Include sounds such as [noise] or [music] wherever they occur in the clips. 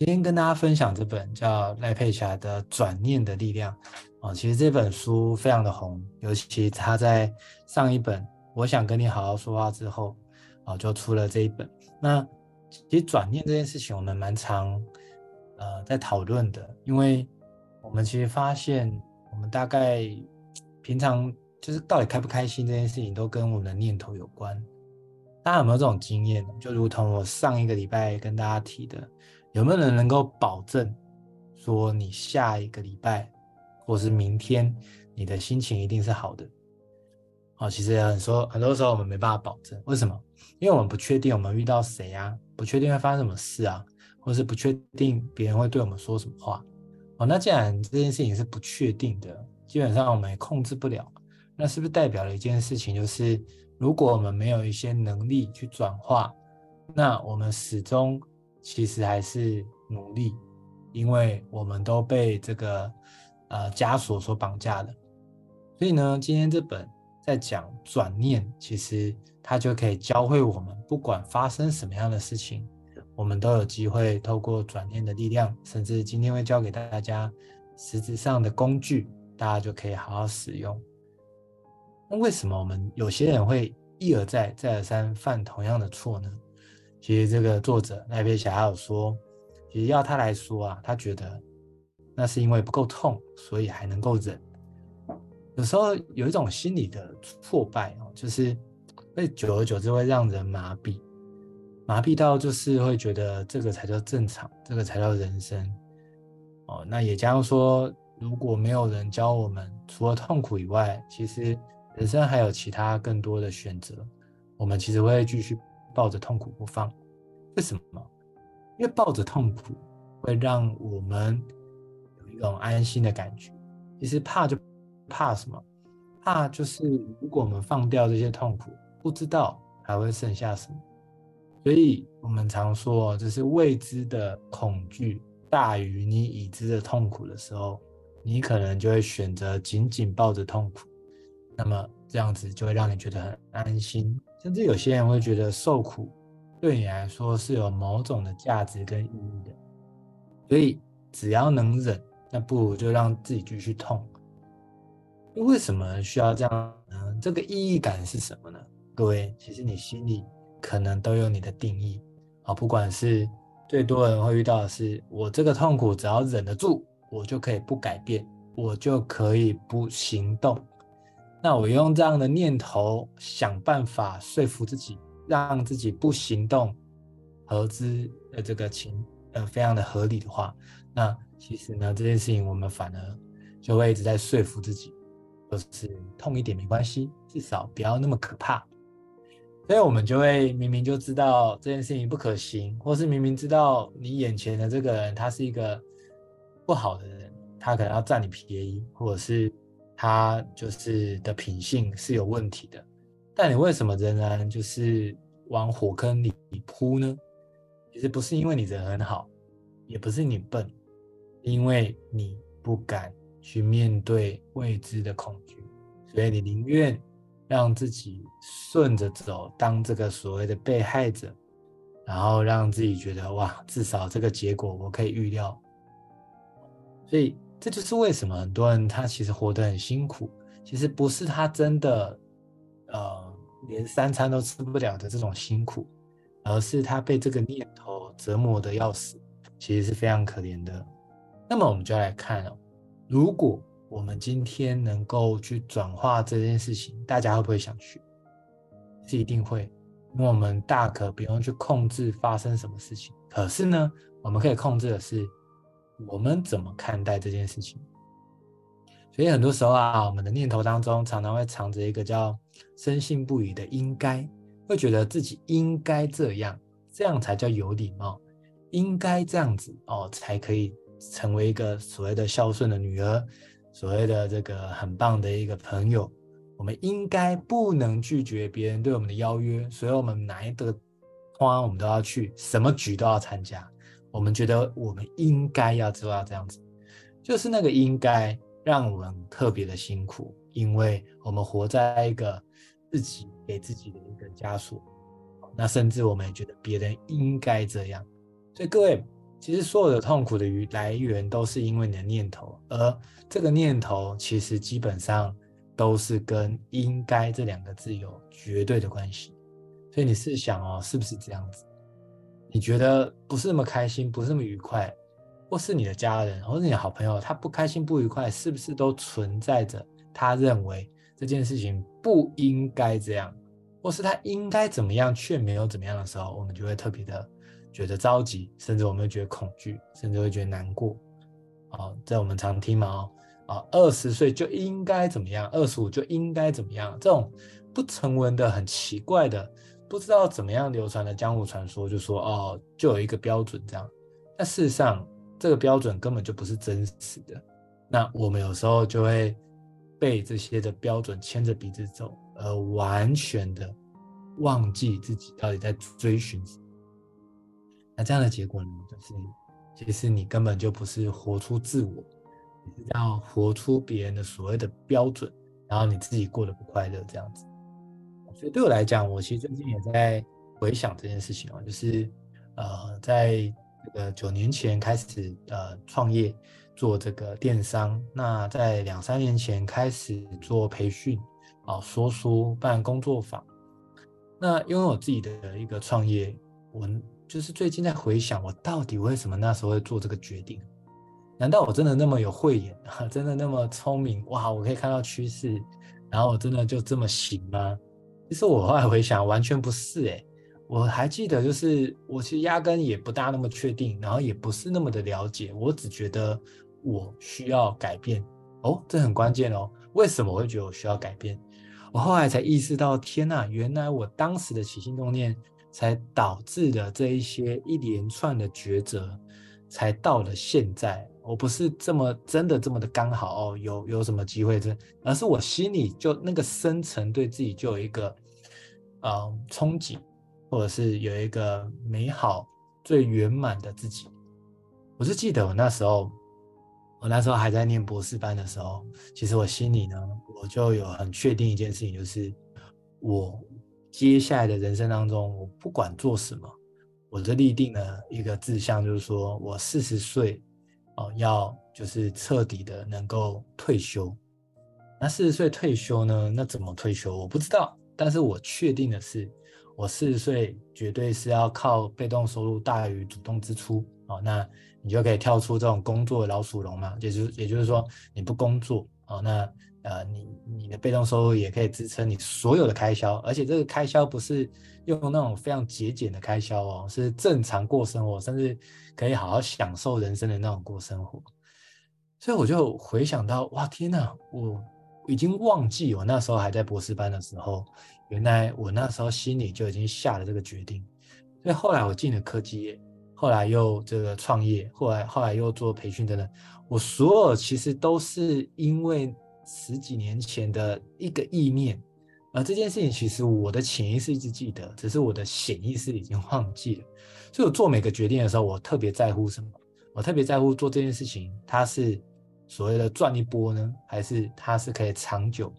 今天跟大家分享这本叫赖佩霞的《转念的力量》哦，其实这本书非常的红，尤其他在上一本《我想跟你好好说话》之后，哦，就出了这一本。那其实转念这件事情，我们蛮常呃在讨论的，因为我们其实发现，我们大概平常就是到底开不开心这件事情，都跟我们的念头有关。大家有没有这种经验？就如同我上一个礼拜跟大家提的，有没有人能够保证说你下一个礼拜或是明天你的心情一定是好的？哦，其实很多很多时候我们没办法保证，为什么？因为我们不确定我们遇到谁啊，不确定会发生什么事啊，或是不确定别人会对我们说什么话。哦，那既然这件事情是不确定的，基本上我们也控制不了，那是不是代表了一件事情，就是？如果我们没有一些能力去转化，那我们始终其实还是努力，因为我们都被这个呃枷锁所绑架了。所以呢，今天这本在讲转念，其实它就可以教会我们，不管发生什么样的事情，我们都有机会透过转念的力量，甚至今天会教给大家实质上的工具，大家就可以好好使用。那为什么我们有些人会一而再、再而三犯同样的错呢？其实这个作者赖佩霞有说，其实要他来说啊，他觉得那是因为不够痛，所以还能够忍。有时候有一种心理的挫败哦，就是会久而久之会让人麻痹，麻痹到就是会觉得这个才叫正常，这个才叫人生哦。那也假如说，如果没有人教我们，除了痛苦以外，其实。人生还有其他更多的选择，我们其实会继续抱着痛苦不放。为什么？因为抱着痛苦会让我们有一种安心的感觉。其实怕就怕什么？怕就是如果我们放掉这些痛苦，不知道还会剩下什么。所以我们常说，就是未知的恐惧大于你已知的痛苦的时候，你可能就会选择紧紧抱着痛苦。那么这样子就会让你觉得很安心，甚至有些人会觉得受苦对你来说是有某种的价值跟意义的。所以只要能忍，那不如就让自己继续痛。为什么需要这样呢？这个意义感是什么呢？各位，其实你心里可能都有你的定义啊。不管是最多人会遇到的是，我这个痛苦只要忍得住，我就可以不改变，我就可以不行动。那我用这样的念头想办法说服自己，让自己不行动，合资的这个情呃非常的合理的话，那其实呢这件事情我们反而就会一直在说服自己，就是痛一点没关系，至少不要那么可怕。所以我们就会明明就知道这件事情不可行，或是明明知道你眼前的这个人他是一个不好的人，他可能要占你便宜，或者是。他就是的品性是有问题的，但你为什么仍然就是往火坑里扑呢？其实不是因为你人很好，也不是你笨，因为你不敢去面对未知的恐惧，所以你宁愿让自己顺着走，当这个所谓的被害者，然后让自己觉得哇，至少这个结果我可以预料，所以。这就是为什么很多人他其实活得很辛苦，其实不是他真的，呃，连三餐都吃不了的这种辛苦，而是他被这个念头折磨得要死，其实是非常可怜的。那么我们就来看哦，如果我们今天能够去转化这件事情，大家会不会想去？是一定会，因为我们大可不用去控制发生什么事情，可是呢，我们可以控制的是。我们怎么看待这件事情？所以很多时候啊，我们的念头当中常常会藏着一个叫“深信不疑”的应该，会觉得自己应该这样，这样才叫有礼貌，应该这样子哦，才可以成为一个所谓的孝顺的女儿，所谓的这个很棒的一个朋友。我们应该不能拒绝别人对我们的邀约，所以我们哪一个花我们都要去，什么局都要参加。我们觉得我们应该要做到这样子，就是那个应该让我们特别的辛苦，因为我们活在一个自己给自己的一个枷锁。那甚至我们也觉得别人应该这样。所以各位，其实所有的痛苦的来源都是因为你的念头，而这个念头其实基本上都是跟“应该”这两个字有绝对的关系。所以你试想哦，是不是这样子？你觉得不是那么开心，不是那么愉快，或是你的家人，或是你的好朋友，他不开心不愉快，是不是都存在着他认为这件事情不应该这样，或是他应该怎么样却没有怎么样的时候，我们就会特别的。觉得着急，甚至我们会觉得恐惧，甚至会觉得难过。啊，在我们常听嘛，哦，啊，二十岁就应该怎么样，二十五就应该怎么样，这种不成文的、很奇怪的、不知道怎么样流传的江湖传说，就说哦，就有一个标准这样。但事实上，这个标准根本就不是真实的。那我们有时候就会被这些的标准牵着鼻子走，而完全的忘记自己到底在追寻什么。那这样的结果呢，就是其实你根本就不是活出自我，你是要活出别人的所谓的标准，然后你自己过得不快乐这样子。所以对我来讲，我其实最近也在回想这件事情啊，就是呃，在这个九年前开始呃创业做这个电商，那在两三年前开始做培训啊，说书办工作坊。那因为我自己的一个创业，我。就是最近在回想，我到底为什么那时候会做这个决定？难道我真的那么有慧眼，[laughs] 真的那么聪明？哇，我可以看到趋势，然后我真的就这么行吗？其实我后来回想，完全不是诶。我还记得，就是我其实压根也不大那么确定，然后也不是那么的了解。我只觉得我需要改变哦，这很关键哦。为什么我会觉得我需要改变？我后来才意识到，天呐，原来我当时的起心动念。才导致的这一些一连串的抉择，才到了现在。我不是这么真的这么的刚好哦，有有什么机会这，而是我心里就那个深层对自己就有一个呃憧憬，或者是有一个美好最圆满的自己。我是记得我那时候，我那时候还在念博士班的时候，其实我心里呢，我就有很确定一件事情，就是我。接下来的人生当中，我不管做什么，我就立定了一个志向，就是说我四十岁哦，要就是彻底的能够退休。那四十岁退休呢？那怎么退休？我不知道。但是我确定的是，我四十岁绝对是要靠被动收入大于主动支出哦。那你就可以跳出这种工作的老鼠笼嘛，也就也就是说，你不工作哦，那。呃，你你的被动收入也可以支撑你所有的开销，而且这个开销不是用那种非常节俭的开销哦，是正常过生活，甚至可以好好享受人生的那种过生活。所以我就回想到，哇，天哪，我已经忘记我那时候还在博士班的时候，原来我那时候心里就已经下了这个决定。所以后来我进了科技业，后来又这个创业，后来后来又做培训等等，我所有其实都是因为。十几年前的一个意念，而这件事情其实我的潜意识一直记得，只是我的显意识已经忘记了。所以我做每个决定的时候，我特别在乎什么？我特别在乎做这件事情，它是所谓的赚一波呢，还是它是可以长久？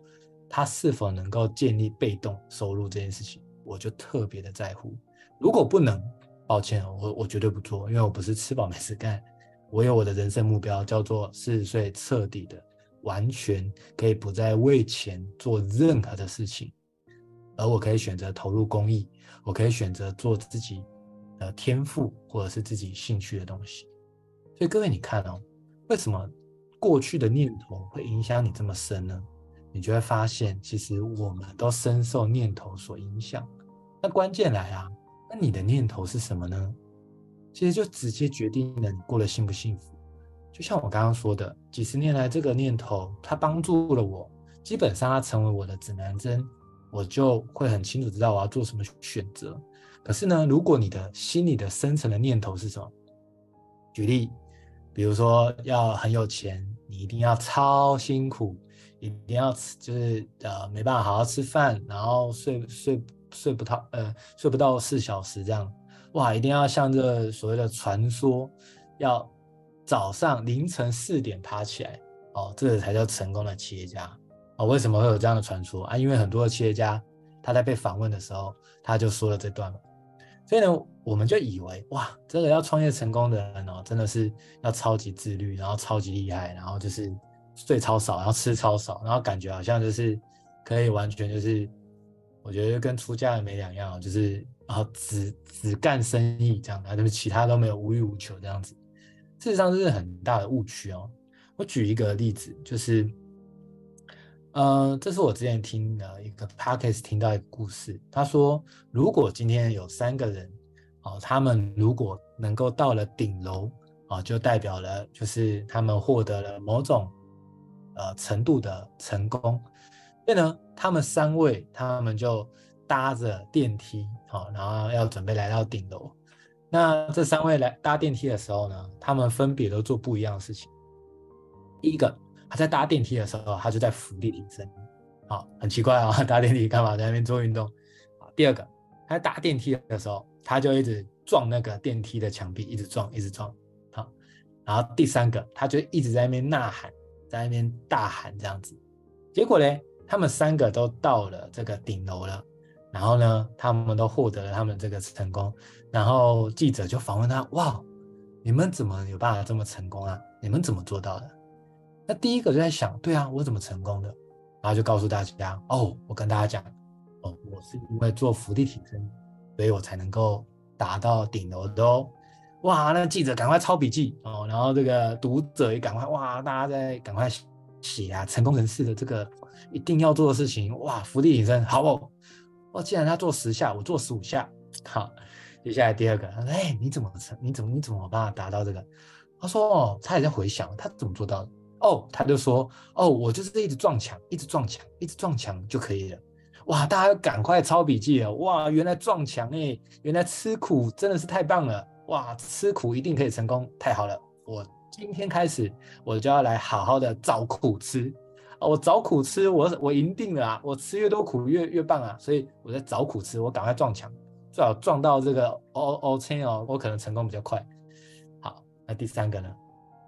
它是否能够建立被动收入这件事情，我就特别的在乎。如果不能，抱歉，我我绝对不做，因为我不是吃饱 [laughs] 没事干，我有我的人生目标，叫做四十岁彻底的。完全可以不再为钱做任何的事情，而我可以选择投入公益，我可以选择做自己的天赋或者是自己兴趣的东西。所以各位，你看哦，为什么过去的念头会影响你这么深呢？你就会发现，其实我们都深受念头所影响。那关键来啊，那你的念头是什么呢？其实就直接决定了你过得幸不幸福。就像我刚刚说的，几十年来这个念头，它帮助了我。基本上，它成为我的指南针，我就会很清楚知道我要做什么选择。可是呢，如果你的心里的深层的念头是什么？举例，比如说要很有钱，你一定要超辛苦，一定要吃，就是呃没办法好好吃饭，然后睡睡睡不到呃睡不到四小时这样，哇，一定要像这所谓的传说要。早上凌晨四点爬起来，哦，这个才叫成功的企业家哦。为什么会有这样的传说啊？因为很多的企业家他在被访问的时候，他就说了这段嘛。所以呢，我们就以为哇，这个要创业成功的人哦，真的是要超级自律，然后超级厉害，然后就是睡超少，然后吃超少，然后感觉好像就是可以完全就是，我觉得跟出家人没两样，就是然后只只干生意这样的，就是其他都没有，无欲无求这样子。事实上这是很大的误区哦。我举一个例子，就是。呃，这是我之前听的一个 podcast 听到一个故事。他说，如果今天有三个人，哦，他们如果能够到了顶楼，啊，就代表了就是他们获得了某种呃程度的成功。所以呢，他们三位，他们就搭着电梯，好，然后要准备来到顶楼。那这三位来搭电梯的时候呢，他们分别都做不一样的事情。第一个。他在搭电梯的时候，他就在伏地挺身，好，很奇怪啊，[laughs] 搭电梯干嘛在那边做运动？第二个，他在搭电梯的时候，他就一直撞那个电梯的墙壁，一直撞，一直撞，好，然后第三个，他就一直在那边呐喊，在那边大喊这样子，结果呢，他们三个都到了这个顶楼了，然后呢，他们都获得了他们这个成功，然后记者就访问他，哇，你们怎么有办法这么成功啊？你们怎么做到的？那第一个就在想，对啊，我怎么成功的？然后就告诉大家，哦，我跟大家讲，哦，我是因为做伏地挺身，所以我才能够达到顶楼的哦。哇，那记者赶快抄笔记哦，然后这个读者也赶快，哇，大家在赶快写啊，成功人士的这个一定要做的事情，哇，伏地挺身，好哦，哦，既然他做十下，我做十五下，好，接下来第二个，哎，你怎么成？你怎么你怎么办法达到这个？他说，哦，他也在回想，他怎么做到的？哦，他就说，哦，我就是一直撞墙，一直撞墙，一直撞墙就可以了。哇，大家赶快抄笔记了。哇，原来撞墙哎，原来吃苦真的是太棒了。哇，吃苦一定可以成功，太好了。我今天开始，我就要来好好的找苦吃。我找苦吃，我我赢定了啊！我吃越多苦越越棒啊！所以我在找苦吃，我赶快撞墙，最好撞到这个哦哦天哦，我可能成功比较快。好，那第三个呢？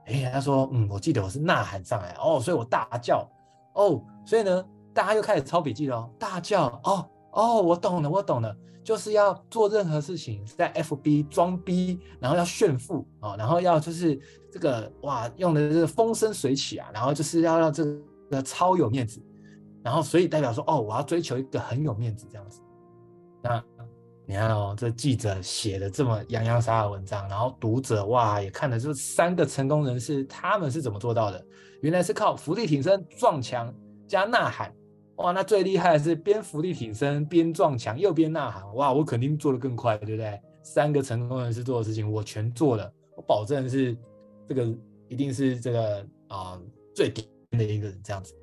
哎，他说，嗯，我记得我是呐喊上来哦，所以我大叫哦，所以呢，大家又开始抄笔记了，大叫哦哦，我懂了，我懂了，就是要做任何事情在 FB 装逼，然后要炫富哦，然后要就是这个哇，用的是风生水起啊，然后就是要让这超有面子，然后所以代表说哦，我要追求一个很有面子这样子，那。你看哦，这记者写的这么洋洋洒洒的文章，然后读者哇也看了，这三个成功人士他们是怎么做到的？原来是靠伏地挺身、撞墙加呐喊。哇，那最厉害的是边伏地挺身边撞墙又边呐喊。哇，我肯定做得更快，对不对？三个成功人士做的事情我全做了，我保证是这个一定是这个啊、最顶的一个人这样子。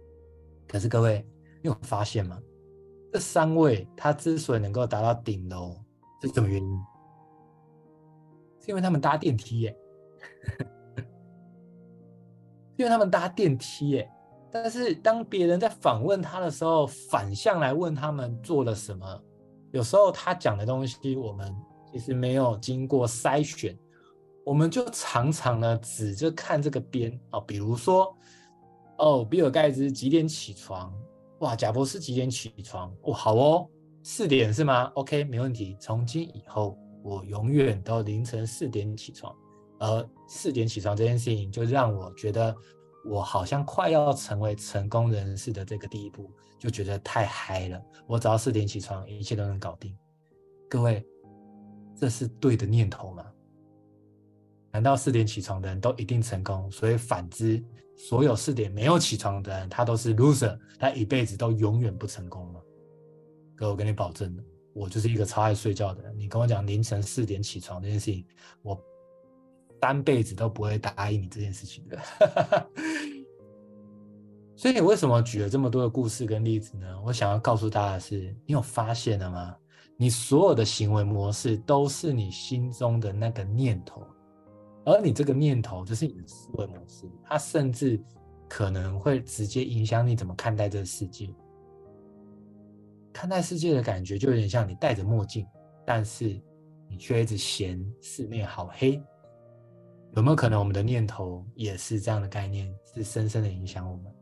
可是各位，你有发现吗？这三位他之所以能够达到顶楼，是什么原因？是因为他们搭电梯耶，[laughs] 因为他们搭电梯耶。但是当别人在访问他的时候，反向来问他们做了什么，有时候他讲的东西我们其实没有经过筛选，我们就常常呢只就看这个边啊，比如说哦，比尔盖茨几点起床？哇，贾博士几点起床？哦，好哦，四点是吗？OK，没问题。从今以后，我永远都凌晨四点起床。而四点起床这件事情，就让我觉得我好像快要成为成功人士的这个第一步，就觉得太嗨了。我只要四点起床，一切都能搞定。各位，这是对的念头吗？难道四点起床的人都一定成功？所以反之。所有四点没有起床的人，他都是 loser，他一辈子都永远不成功了。哥，我跟你保证，我就是一个超爱睡觉的人。你跟我讲凌晨四点起床这件事情，我单辈子都不会答应你这件事情的。[laughs] 所以为什么举了这么多的故事跟例子呢？我想要告诉大家的是，你有发现了吗？你所有的行为模式都是你心中的那个念头。而你这个念头就是你的思维模式，它甚至可能会直接影响你怎么看待这个世界。看待世界的感觉就有点像你戴着墨镜，但是你却一直嫌四面好黑。有没有可能我们的念头也是这样的概念，是深深的影响我们？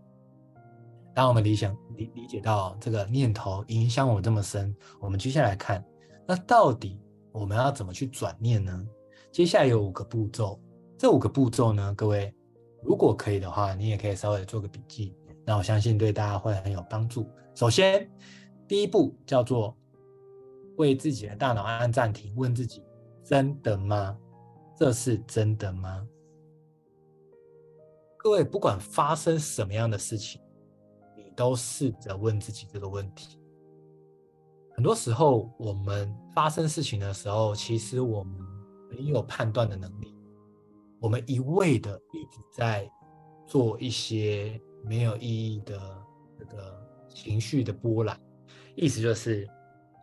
当我们理想理理解到这个念头影响我这么深，我们接下来看，那到底？我们要怎么去转念呢？接下来有五个步骤，这五个步骤呢，各位如果可以的话，你也可以稍微做个笔记，那我相信对大家会很有帮助。首先，第一步叫做为自己的大脑按暂停，问自己：真的吗？这是真的吗？各位，不管发生什么样的事情，你都试着问自己这个问题。很多时候，我们发生事情的时候，其实我们没有判断的能力，我们一味的一直在做一些没有意义的这个情绪的波澜。意思就是，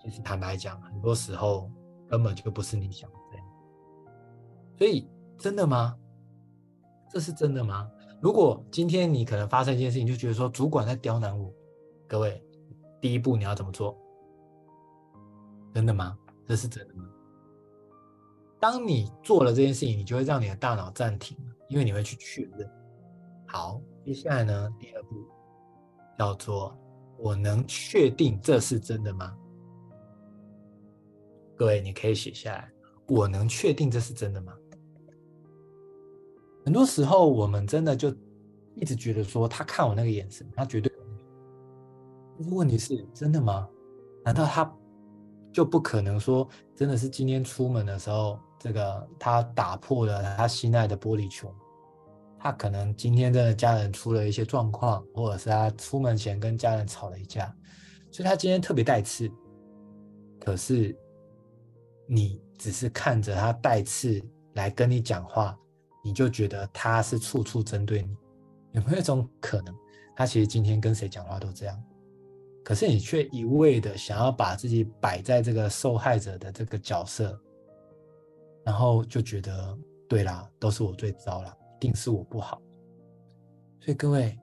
其实坦白讲，很多时候根本就不是你想的这样。所以，真的吗？这是真的吗？如果今天你可能发生一件事情，就觉得说主管在刁难我，各位，第一步你要怎么做？真的吗？这是真的吗？当你做了这件事情，你就会让你的大脑暂停，因为你会去确认。好，接下来呢，第二步叫做我能确定这是真的吗？各位，你可以写下来，我能确定这是真的吗？很多时候，我们真的就一直觉得说，他看我那个眼神，他绝对。但是问题是，真的吗？难道他就不可能说，真的是今天出门的时候，这个他打破了他心爱的玻璃球？他可能今天真的家人出了一些状况，或者是他出门前跟家人吵了一架，所以他今天特别带刺。可是你只是看着他带刺来跟你讲话。你就觉得他是处处针对你，有没有一种可能，他其实今天跟谁讲话都这样，可是你却一味的想要把自己摆在这个受害者的这个角色，然后就觉得对啦，都是我最糟啦，一定是我不好。所以各位，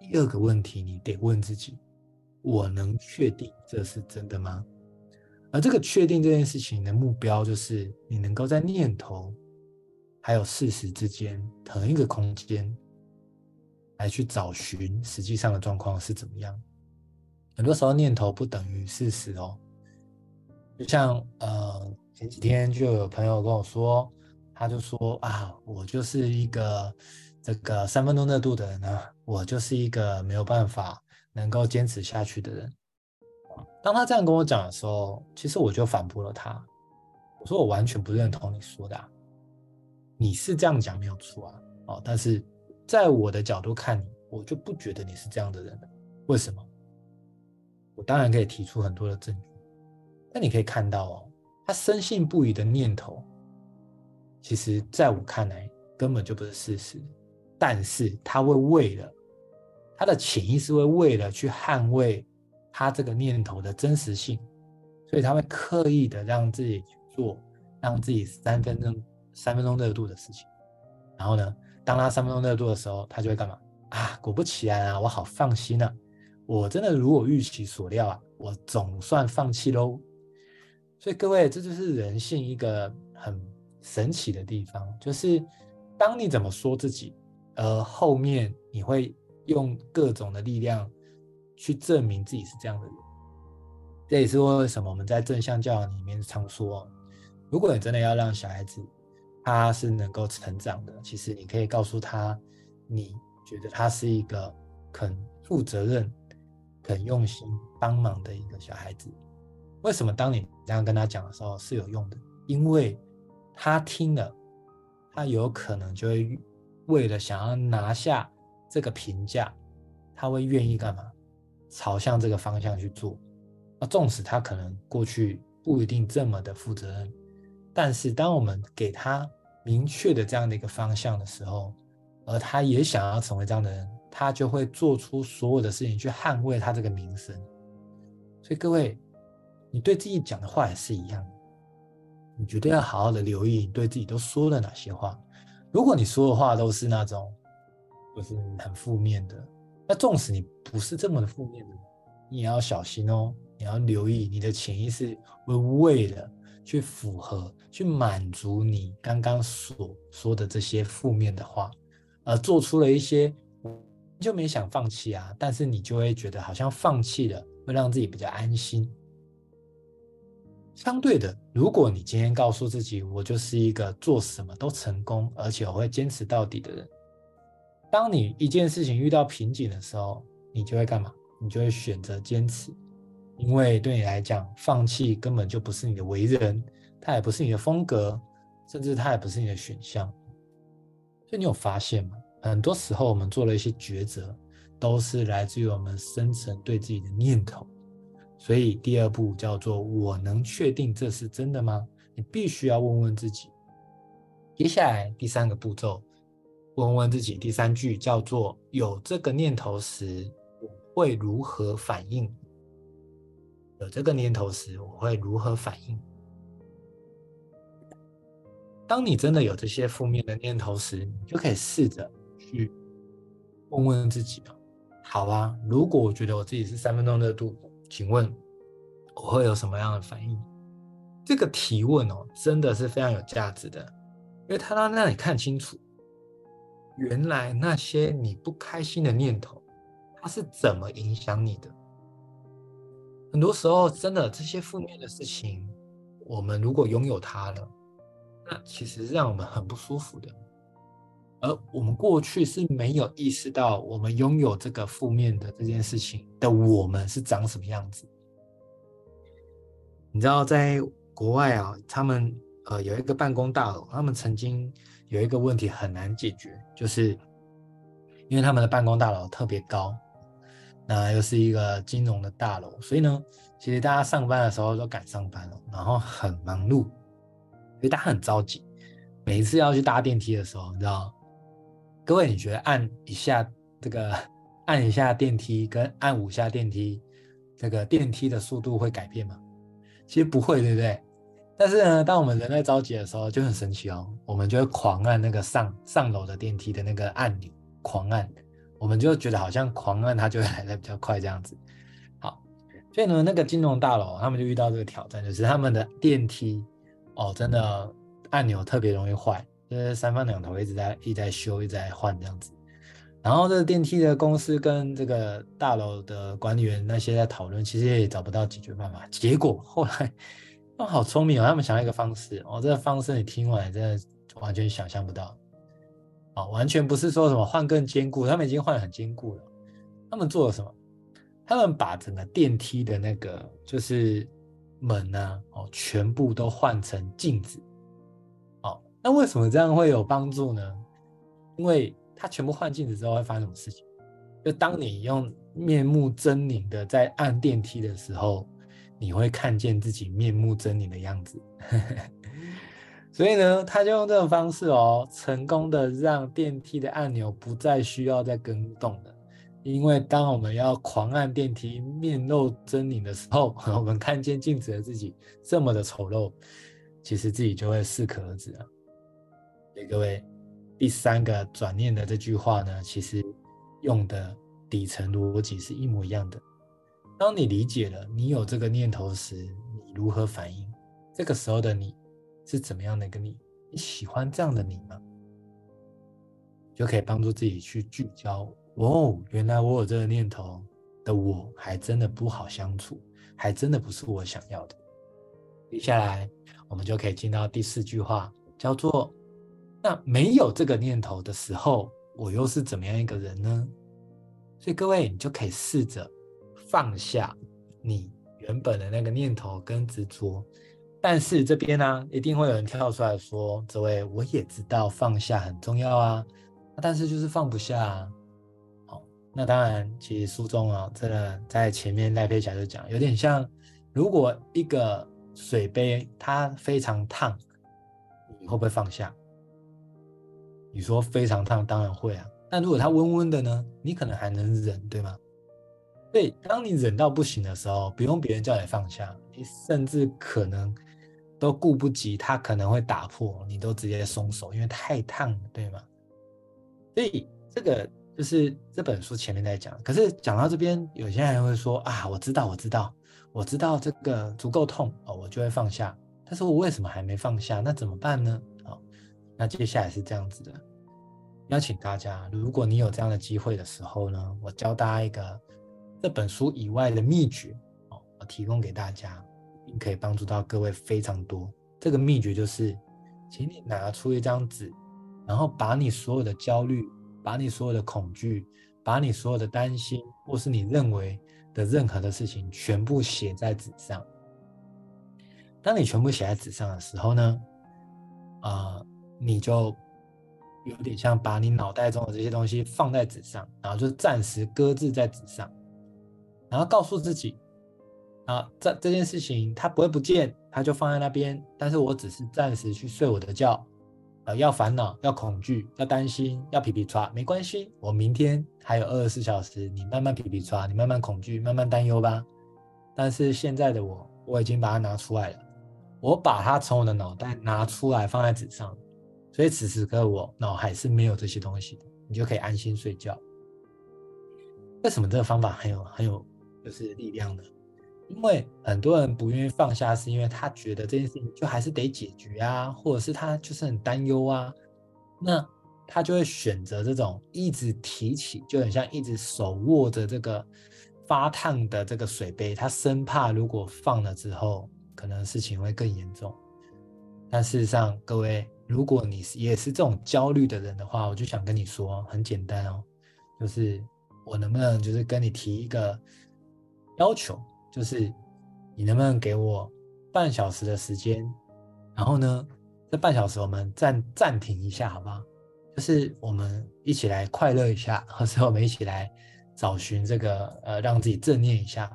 第二个问题你得问自己：我能确定这是真的吗？而这个确定这件事情的目标，就是你能够在念头。还有事实之间，同一个空间来去找寻实际上的状况是怎么样。很多时候念头不等于事实哦。就像呃前几天就有朋友跟我说，他就说啊，我就是一个这个三分钟热度的人呢，我就是一个没有办法能够坚持下去的人。当他这样跟我讲的时候，其实我就反驳了他，我说我完全不认同你说的啊。你是这样讲没有错啊，哦，但是在我的角度看你，我就不觉得你是这样的人。为什么？我当然可以提出很多的证据，但你可以看到哦，他深信不疑的念头，其实在我看来根本就不是事实，但是他会为了他的潜意识会为了去捍卫他这个念头的真实性，所以他会刻意的让自己去做，让自己三分钟。三分钟热度的事情，然后呢，当他三分钟热度的时候，他就会干嘛啊？果不其然啊，我好放心啊！我真的如我预期所料啊，我总算放弃喽。所以各位，这就是人性一个很神奇的地方，就是当你怎么说自己，而后面你会用各种的力量去证明自己是这样的人。这也是为什么我们在正向教养里面常说，如果你真的要让小孩子，他是能够成长的。其实你可以告诉他，你觉得他是一个肯负责任、肯用心帮忙的一个小孩子。为什么当你这样跟他讲的时候是有用的？因为他听了，他有可能就会为了想要拿下这个评价，他会愿意干嘛？朝向这个方向去做。那纵使他可能过去不一定这么的负责任。但是，当我们给他明确的这样的一个方向的时候，而他也想要成为这样的人，他就会做出所有的事情去捍卫他这个名声。所以，各位，你对自己讲的话也是一样，你绝对要好好的留意你对自己都说了哪些话。如果你说的话都是那种就是很负面的，那纵使你不是这么的负面的，你也要小心哦，你要留意你的潜意识会为了。去符合、去满足你刚刚所说的这些负面的话，而做出了一些就没想放弃啊，但是你就会觉得好像放弃了会让自己比较安心。相对的，如果你今天告诉自己，我就是一个做什么都成功，而且我会坚持到底的人，当你一件事情遇到瓶颈的时候，你就会干嘛？你就会选择坚持，因为对你来讲，放弃根本就不是你的为人，它也不是你的风格，甚至它也不是你的选项。所以你有发现吗？很多时候我们做了一些抉择，都是来自于我们深层对自己的念头。所以第二步叫做“我能确定这是真的吗？”你必须要问问自己。接下来第三个步骤，问问自己第三句叫做“有这个念头时，我会如何反应？”有这个念头时，我会如何反应？当你真的有这些负面的念头时，你就可以试着去问问自己：“好啊，如果我觉得我自己是三分钟热度。”请问我会有什么样的反应？这个提问哦，真的是非常有价值的，因为它能让你看清楚，原来那些你不开心的念头，它是怎么影响你的。很多时候，真的这些负面的事情，我们如果拥有它了，那其实是让我们很不舒服的。而我们过去是没有意识到，我们拥有这个负面的这件事情的我们是长什么样子。你知道，在国外啊，他们呃有一个办公大楼，他们曾经有一个问题很难解决，就是因为他们的办公大楼特别高，那又是一个金融的大楼，所以呢，其实大家上班的时候都赶上班了，然后很忙碌，所以大家很着急，每一次要去搭电梯的时候，你知道。各位，你觉得按一下这个 [laughs] 按一下电梯跟按五下电梯，这个电梯的速度会改变吗？其实不会，对不对？但是呢，当我们人类着急的时候，就很神奇哦，我们就会狂按那个上上楼的电梯的那个按钮，狂按，我们就觉得好像狂按它就会来的比较快这样子。好，所以呢，那个金融大楼他们就遇到这个挑战，就是他们的电梯哦，真的按钮特别容易坏。就是三番两头一直在一直在修，一直在换这样子。然后这个电梯的公司跟这个大楼的管理员那些在讨论，其实也找不到解决办法。结果后来，哦，好聪明哦，他们想了一个方式哦，这个方式你听完真的完全想象不到。哦，完全不是说什么换更坚固，他们已经换得很坚固了。他们做了什么？他们把整个电梯的那个就是门呢，哦，全部都换成镜子。那为什么这样会有帮助呢？因为它全部换镜子之后会发生什么事情？就当你用面目狰狞的在按电梯的时候，你会看见自己面目狰狞的样子。[laughs] 所以呢，他就用这种方式哦，成功的让电梯的按钮不再需要再更动了。因为当我们要狂按电梯、面露狰狞的时候，[laughs] 我们看见镜子的自己这么的丑陋，其实自己就会适可而止了。给各位，第三个转念的这句话呢，其实用的底层逻辑是一模一样的。当你理解了你有这个念头时，你如何反应？这个时候的你是怎么样的一个你？你喜欢这样的你吗？就可以帮助自己去聚焦。哦，原来我有这个念头的我，还真的不好相处，还真的不是我想要的。接下来，我们就可以进到第四句话，叫做。那没有这个念头的时候，我又是怎么样一个人呢？所以各位，你就可以试着放下你原本的那个念头跟执着。但是这边呢、一定会有人跳出来说：“这位，我也知道放下很重要啊，但是就是放不下啊。”好，那当然，其实书中啊，真的在前面赖佩霞就讲，有点像，如果一个水杯它非常烫，你会不会放下？你说非常烫，当然会啊。但如果它温温的呢？你可能还能忍，对吗？对，当你忍到不行的时候，不用别人叫你放下，你甚至可能都顾不及它可能会打破，你都直接松手，因为太烫了，对吗？所以这个就是这本书前面在讲。可是讲到这边，有些人会说啊，我知道，我知道，我知道这个足够痛哦，我就会放下。但是我为什么还没放下？那怎么办呢？那接下来是这样子的，邀请大家，如果你有这样的机会的时候呢，我教大家一个这本书以外的秘诀哦，我提供给大家。并可以帮助到各位非常多。这个秘诀就是，请你拿出一张纸，然后把你所有的焦虑、把你所有的恐惧、把你所有的担心，或是你认为的任何的事情，全部写在纸上。当你全部写在纸上的时候呢，啊、你就有点像把你脑袋中的这些东西放在纸上，然后就暂时搁置在纸上，然后告诉自己。啊，这这件事情它不会不见，它就放在那边。但是我只是暂时去睡我的觉，呃，要烦恼，要恐惧，要担心，要皮皮抓，没关系，我明天还有二十四小时，你慢慢皮皮抓，你慢慢恐惧，慢慢担忧吧。但是现在的我，我已经把它拿出来了，我把它从我的脑袋拿出来放在纸上，所以此时此刻我脑海是没有这些东西的，你就可以安心睡觉。为什么这个方法很有很有就是力量呢？因为很多人不愿意放下，是因为他觉得这件事情就还是得解决啊，或者是他就是很担忧啊，那他就会选择这种一直提起，就很像一直手握着这个发烫的这个水杯，他生怕如果放了之后，可能事情会更严重。但事实上，各位，如果你也是这种焦虑的人的话，我就想跟你说，很简单哦，就是我能不能就是跟你提一个要求。就是你能不能给我半小时的时间，然后呢，这半小时我们暂暂停一下，好不好？就是我们一起来快乐一下，或者我们一起来找寻这个呃，让自己正念一下。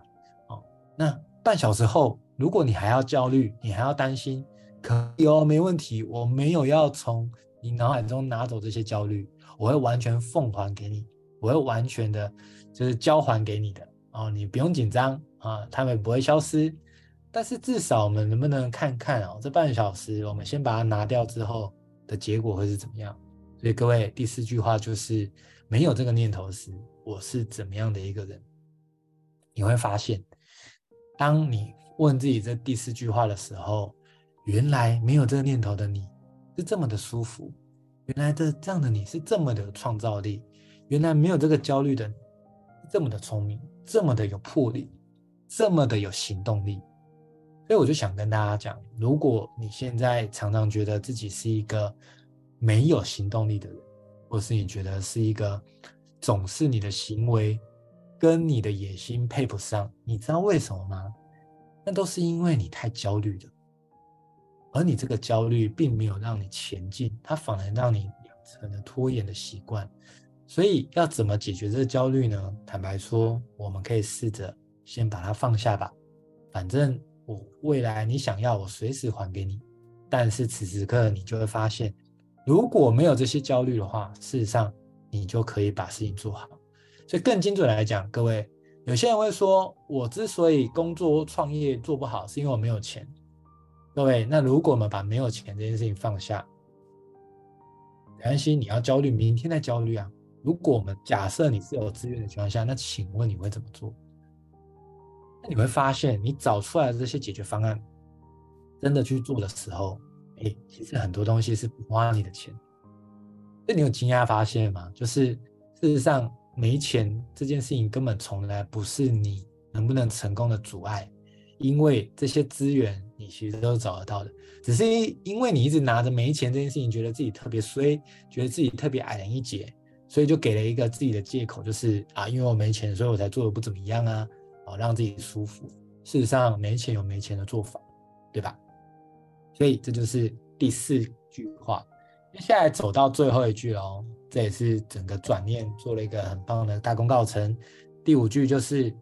哦，那半小时后，如果你还要焦虑，你还要担心，可以哦，没问题，我没有要从你脑海中拿走这些焦虑，我会完全奉还给你，我会完全的，就是交还给你的。哦，你不用紧张。啊，他们不会消失，但是至少我们能不能看看哦，这半小时我们先把它拿掉之后的结果会是怎么样？所以各位，第四句话就是没有这个念头时，我是怎么样的一个人？你会发现，当你问自己这第四句话的时候，原来没有这个念头的你是这么的舒服，原来的这样的你是这么的有创造力，原来没有这个焦虑的你这么的聪明，这么的有魄力。这么的有行动力，所以我就想跟大家讲，如果你现在常常觉得自己是一个没有行动力的人，或是你觉得是一个总是你的行为跟你的野心配不上，你知道为什么吗？那都是因为你太焦虑了，而你这个焦虑并没有让你前进，它反而让你养成了拖延的习惯。所以要怎么解决这个焦虑呢？坦白说，我们可以试着。先把它放下吧，反正我未来你想要，我随时还给你。但是此时此刻你就会发现，如果没有这些焦虑的话，事实上你就可以把事情做好。所以更精准来讲，各位，有些人会说，我之所以工作创业做不好，是因为我没有钱。各位，那如果我们把没有钱这件事情放下，没关系，你要焦虑，明天再焦虑啊。如果我们假设你是有资源的情况下，那请问你会怎么做？那你会发现，你找出来的这些解决方案，真的去做的时候，哎，其实很多东西是不花你的钱。那你有惊讶发现吗？就是事实上，没钱这件事情根本从来不是你能不能成功的阻碍，因为这些资源你其实都是找得到的，只是因为你一直拿着没钱这件事情，觉得自己特别衰，觉得自己特别矮人一截，所以就给了一个自己的借口，就是啊，因为我没钱，所以我才做的不怎么样啊。哦让自己舒服。事实上，没钱有没钱的做法，对吧？所以这就是第四句话。接下来走到最后一句了哦，这也是整个转念做了一个很棒的大功告成。第五句就是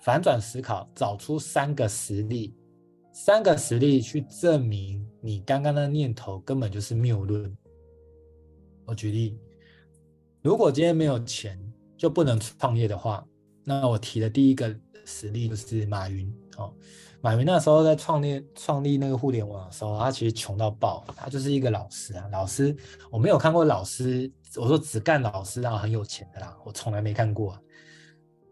反转思考，找出三个实例，三个实例去证明你刚刚的念头根本就是谬论。我举例，如果今天没有钱就不能创业的话，那我提的第一个。实例就是马云哦，马云那时候在创立创立那个互联网的时候，他其实穷到爆，他就是一个老师啊。老师，我没有看过老师，我说只干老师然后很有钱的啦，我从来没看过啊。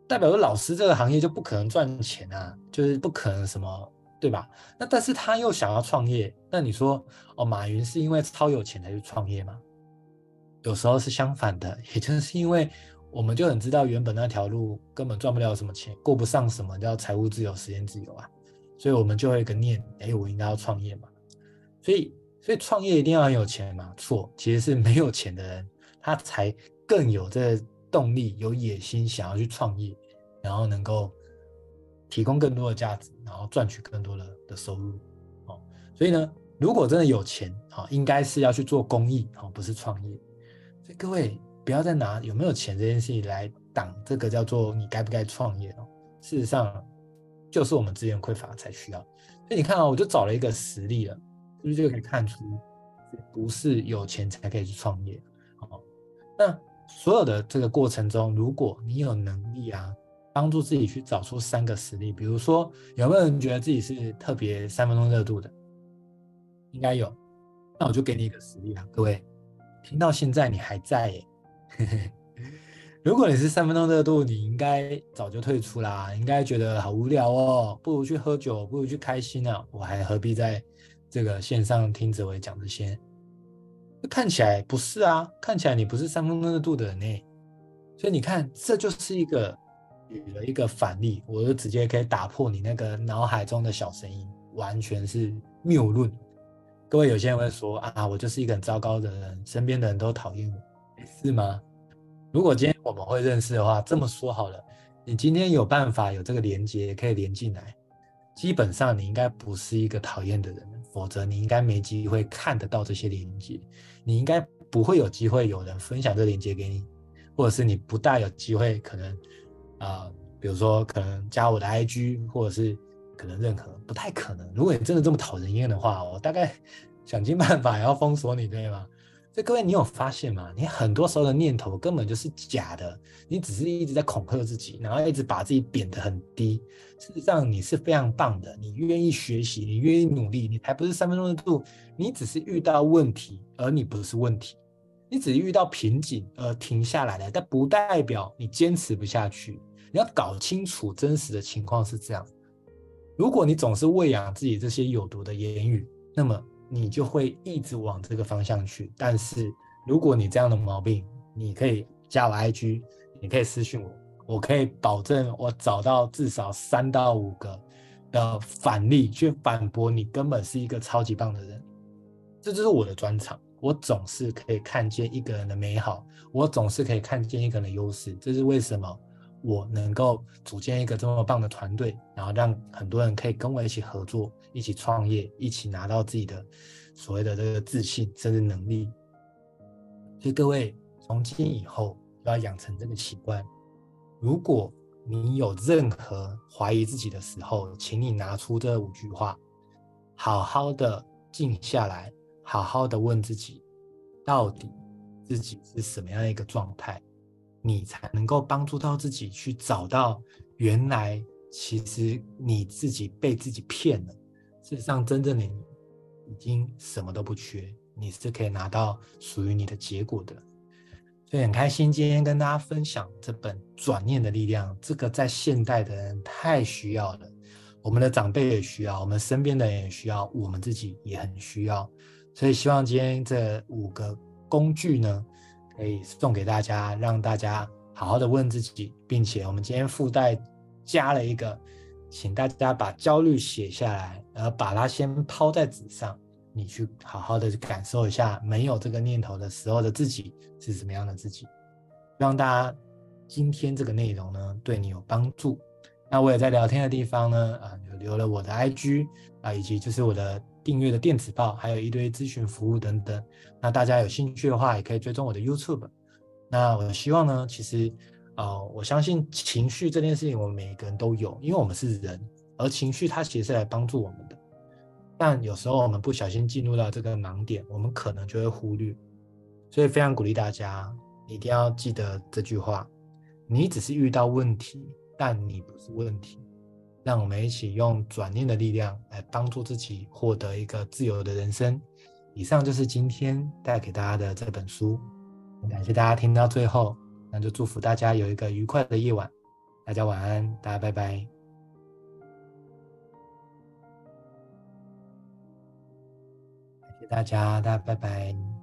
代表说老师这个行业就不可能赚钱啊，就是不可能什么，对吧？那但是他又想要创业，那你说哦，马云是因为超有钱才去创业吗？有时候是相反的，也就是因为。我们就很知道，原本那条路根本赚不了什么钱，过不上什么叫财务自由、时间自由啊。所以我们就会一个念，哎，我应该要创业嘛。所以，所以创业一定要很有钱嘛？错，其实是没有钱的人，他才更有这动力、有野心，想要去创业，然后能够提供更多的价值，然后赚取更多的的收入。哦，所以呢，如果真的有钱，啊，应该是要去做公益，哦，不是创业。所以各位不要再拿有没有钱这件事情来挡这个叫做你该不该创业哦。事实上，就是我们资源匮乏才需要。所以你看啊，我就找了一个实例了。是不是就可以看出，不是有钱才可以去创业？哦，那所有的这个过程中，如果你有能力啊，帮助自己去找出三个实例，比如说有没有人觉得自己是特别三分钟热度的？应该有，那我就给你一个实例啊，各位，听到现在你还在耶，[laughs] 如果你是三分钟热度，你应该早就退出啦，应该觉得好无聊哦，不如去喝酒，不如去开心啊，我还何必在？这个线上听哲维讲这些，看起来不是啊，看起来你不是三分钟热度的人呢，所以你看，这就是一个举了一个反例，我就直接可以打破你那个脑海中的小声音，完全是谬论。各位有些人会说啊，我就是一个很糟糕的人，身边的人都讨厌我，是吗？如果今天我们会认识的话，这么说好了，你今天有办法有这个连接可以连进来，基本上你应该不是一个讨厌的人。否则你应该没机会看得到这些连接，你应该不会有机会有人分享这连接给你，或者是你不大有机会可能、呃，比如说可能加我的 IG，或者是可能任何不太可能。如果你真的这么讨人厌的话，我大概 [laughs] 想尽办法也要封锁你，对吗？所以各位，你有发现吗？你很多时候的念头根本就是假的，你只是一直在恐吓自己，然后一直把自己贬得很低。事实上，你是非常棒的，你愿意学习，你愿意努力，你才不是三分钟热度，你只是遇到问题，而你不是问题。你只是遇到瓶颈而停下来了，但不代表你坚持不下去。你要搞清楚真实的情况是这样。如果你总是喂养自己这些有毒的言语，那么。你就会一直往这个方向去。但是，如果你这样的毛病，你可以加我 IG，你可以私信我，我可以保证我找到至少三到五个的反例去反驳你，根本是一个超级棒的人。这就是我的专长，我总是可以看见一个人的美好，我总是可以看见一个人的优势。这是为什么我能够组建一个这么棒的团队，然后让很多人可以跟我一起合作。一起创业，一起拿到自己的所谓的这个自信甚至能力。所以各位，从今以后要养成这个习惯。如果你有任何怀疑自己的时候，请你拿出这五句话，好好的静下来，好好的问自己，到底自己是什么样一个状态，你才能够帮助到自己去找到原来其实你自己被自己骗了。事实上，真正的你已经什么都不缺，你是可以拿到属于你的结果的。所以很开心今天跟大家分享这本《转念的力量》，这个在现代的人太需要了。我们的长辈也需要，我们身边的人也需要，我们自己也很需要。所以希望今天这五个工具呢，可以送给大家，让大家好好的问自己，并且我们今天附带加了一个。请大家把焦虑写下来，而把它先抛在纸上，你去好好的感受一下，没有这个念头的时候的自己是什么样的自己。希望大家今天这个内容呢，对你有帮助。那我也在聊天的地方呢，啊，有留了我的 IG 啊，以及就是我的订阅的电子报，还有一堆咨询服务等等。那大家有兴趣的话，也可以追踪我的 YouTube。那我希望呢，其实。啊、我相信情绪这件事情，我们每个人都有，因为我们是人，而情绪它其实是来帮助我们的。但有时候我们不小心进入到这个盲点，我们可能就会忽略。所以非常鼓励大家，一定要记得这句话：你只是遇到问题，但你不是问题。让我们一起用转念的力量来帮助自己获得一个自由的人生。以上就是今天带给大家的这本书，感谢大家听到最后。那就祝福大家有一个愉快的夜晚，大家晚安，大家拜拜。谢谢大家，大家拜拜。